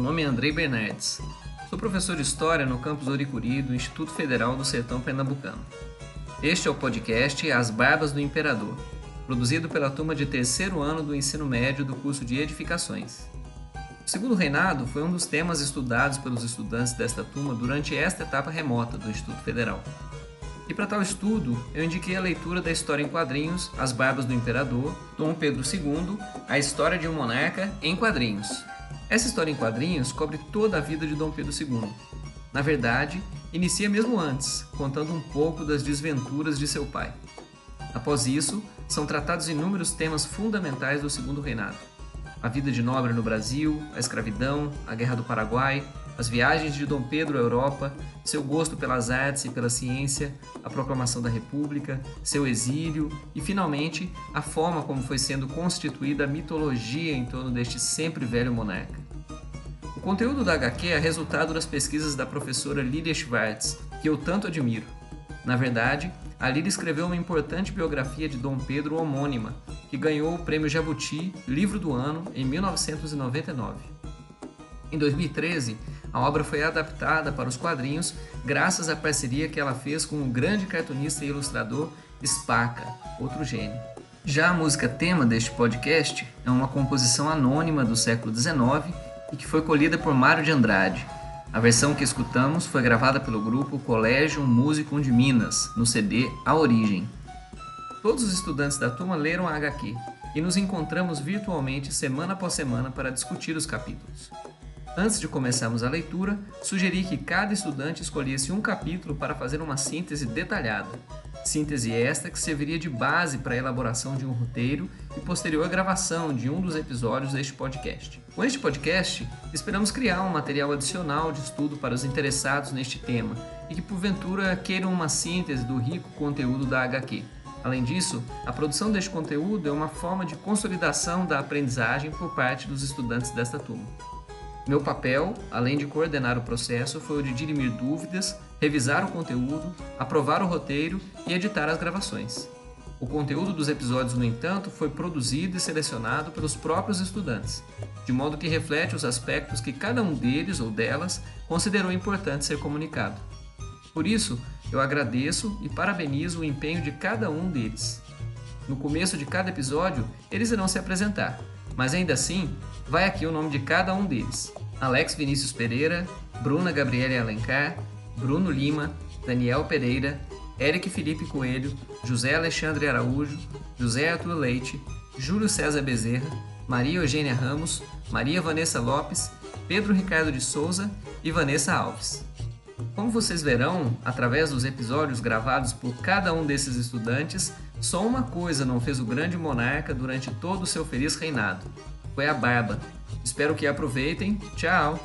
nome é Andrei Bernardes. Sou professor de História no campus Oricuri do Instituto Federal do Sertão Pernambucano. Este é o podcast As Barbas do Imperador, produzido pela turma de terceiro ano do ensino médio do curso de Edificações. O segundo reinado foi um dos temas estudados pelos estudantes desta turma durante esta etapa remota do Instituto Federal. E para tal estudo, eu indiquei a leitura da história em quadrinhos As Barbas do Imperador, Dom Pedro II, A História de um Monarca em Quadrinhos, essa história em quadrinhos cobre toda a vida de Dom Pedro II. Na verdade, inicia mesmo antes, contando um pouco das desventuras de seu pai. Após isso, são tratados inúmeros temas fundamentais do Segundo Reinado: a vida de nobre no Brasil, a escravidão, a Guerra do Paraguai, as viagens de Dom Pedro à Europa, seu gosto pelas artes e pela ciência, a proclamação da República, seu exílio e, finalmente, a forma como foi sendo constituída a mitologia em torno deste sempre velho monarca. Conteúdo da HQ é resultado das pesquisas da professora Lídia Schwartz, que eu tanto admiro. Na verdade, a Lídia escreveu uma importante biografia de Dom Pedro homônima, que ganhou o prêmio Jabuti Livro do Ano em 1999. Em 2013, a obra foi adaptada para os quadrinhos graças à parceria que ela fez com o grande cartunista e ilustrador Spaca, outro gênio. Já a música tema deste podcast é uma composição anônima do século XIX e que foi colhida por Mário de Andrade. A versão que escutamos foi gravada pelo grupo Colégio Músico de Minas, no CD A Origem. Todos os estudantes da turma leram a HQ e nos encontramos virtualmente semana após semana para discutir os capítulos. Antes de começarmos a leitura, sugeri que cada estudante escolhesse um capítulo para fazer uma síntese detalhada. Síntese esta que serviria de base para a elaboração de um roteiro e posterior gravação de um dos episódios deste podcast. Com este podcast, esperamos criar um material adicional de estudo para os interessados neste tema e que porventura queiram uma síntese do rico conteúdo da HQ. Além disso, a produção deste conteúdo é uma forma de consolidação da aprendizagem por parte dos estudantes desta turma. Meu papel, além de coordenar o processo, foi o de dirimir dúvidas, revisar o conteúdo, aprovar o roteiro e editar as gravações. O conteúdo dos episódios, no entanto, foi produzido e selecionado pelos próprios estudantes, de modo que reflete os aspectos que cada um deles ou delas considerou importante ser comunicado. Por isso, eu agradeço e parabenizo o empenho de cada um deles. No começo de cada episódio, eles irão se apresentar, mas ainda assim, vai aqui o nome de cada um deles: Alex Vinícius Pereira, Bruna Gabriele Alencar, Bruno Lima, Daniel Pereira, Eric Felipe Coelho, José Alexandre Araújo, José Arthur Leite, Júlio César Bezerra, Maria Eugênia Ramos, Maria Vanessa Lopes, Pedro Ricardo de Souza e Vanessa Alves. Como vocês verão, através dos episódios gravados por cada um desses estudantes, só uma coisa não fez o grande monarca durante todo o seu feliz reinado: foi a barba. Espero que aproveitem. Tchau!